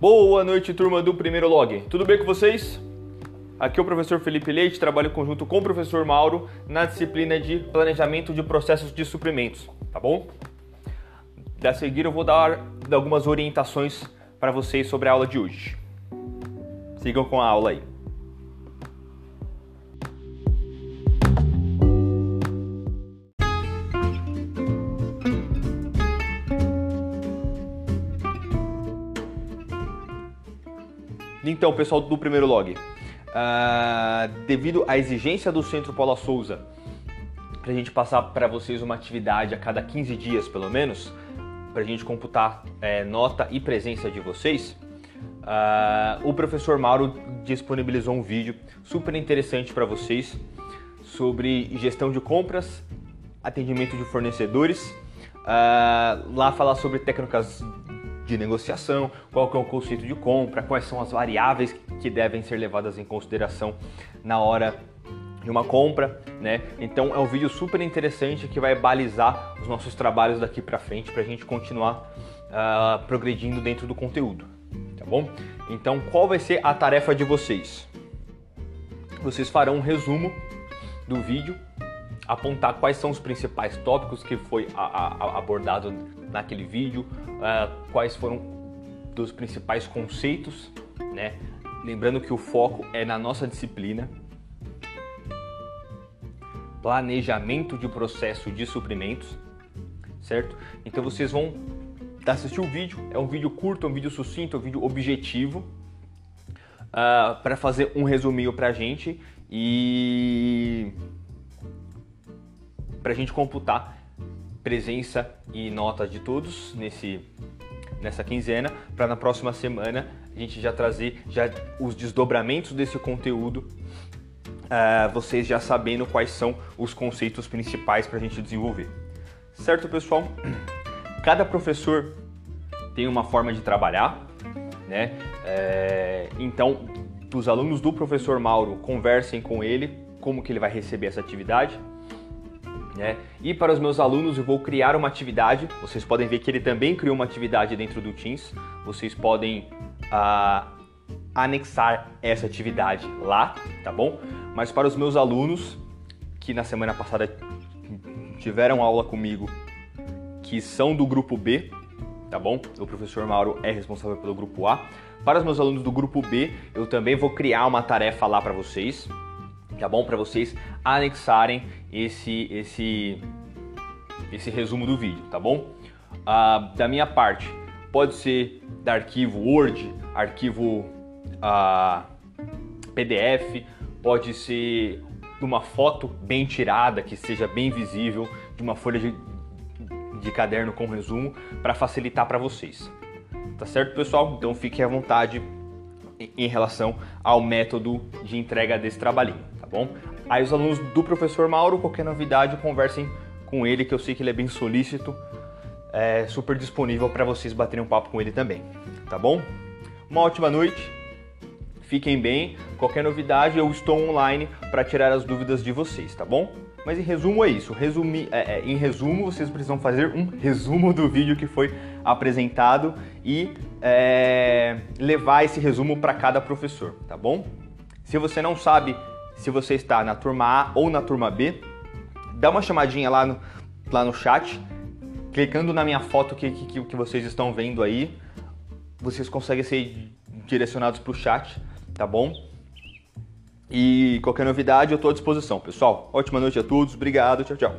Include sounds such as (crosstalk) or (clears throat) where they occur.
Boa noite, turma do Primeiro Log. Tudo bem com vocês? Aqui é o professor Felipe Leite, trabalho conjunto com o professor Mauro na disciplina de Planejamento de Processos de Suprimentos, tá bom? A seguir eu vou dar algumas orientações para vocês sobre a aula de hoje. Sigam com a aula aí. Então, pessoal do primeiro log, uh, devido à exigência do Centro Paula Souza, para a gente passar para vocês uma atividade a cada 15 dias, pelo menos, para a gente computar é, nota e presença de vocês, uh, o professor Mauro disponibilizou um vídeo super interessante para vocês sobre gestão de compras, atendimento de fornecedores, uh, lá falar sobre técnicas de negociação, qual que é o conceito de compra, quais são as variáveis que devem ser levadas em consideração na hora de uma compra, né? Então é um vídeo super interessante que vai balizar os nossos trabalhos daqui para frente para a gente continuar uh, progredindo dentro do conteúdo, tá bom? Então qual vai ser a tarefa de vocês? Vocês farão um resumo do vídeo, apontar quais são os principais tópicos que foi abordado naquele vídeo, uh, quais foram dos principais conceitos, né? Lembrando que o foco é na nossa disciplina, planejamento de processo de suprimentos, certo? Então vocês vão assistir o vídeo, é um vídeo curto, é um vídeo sucinto, é um vídeo objetivo, uh, ah, para fazer um resuminho para a gente e para a gente computar presença e notas de todos nesse, nessa quinzena, para na próxima semana a gente já trazer já os desdobramentos desse conteúdo, uh, vocês já sabendo quais são os conceitos principais para a gente desenvolver. Certo, pessoal? (clears throat) Cada professor tem uma forma de trabalhar, né? É, então, os alunos do professor Mauro conversem com ele como que ele vai receber essa atividade né? E para os meus alunos eu vou criar uma atividade. Vocês podem ver que ele também criou uma atividade dentro do Teams. Vocês podem uh, anexar essa atividade lá, tá bom? Mas para os meus alunos que na semana passada tiveram aula comigo, que são do grupo B, tá bom? O professor Mauro é responsável pelo grupo A. Para os meus alunos do grupo B, eu também vou criar uma tarefa lá para vocês, tá bom? Para vocês anexarem esse, esse, esse resumo do vídeo, tá bom? Ah, da minha parte, pode ser da arquivo Word, arquivo ah, PDF, pode ser de uma foto bem tirada, que seja bem visível, de uma folha de, de caderno com resumo, para facilitar para vocês. Tá certo, pessoal? Então fiquem à vontade em relação ao método de entrega desse trabalhinho bom? Aí os alunos do professor Mauro, qualquer novidade, conversem com ele, que eu sei que ele é bem solícito, é super disponível para vocês baterem um papo com ele também, tá bom? Uma ótima noite, fiquem bem. Qualquer novidade, eu estou online para tirar as dúvidas de vocês, tá bom? Mas em resumo é isso. Resumi, é, é, em resumo, vocês precisam fazer um (laughs) resumo do vídeo que foi apresentado e é, levar esse resumo para cada professor, tá bom? Se você não sabe se você está na turma A ou na turma B, dá uma chamadinha lá no, lá no chat, clicando na minha foto que, que, que vocês estão vendo aí, vocês conseguem ser direcionados para o chat, tá bom? E qualquer novidade eu estou à disposição, pessoal. Ótima noite a todos, obrigado, tchau, tchau.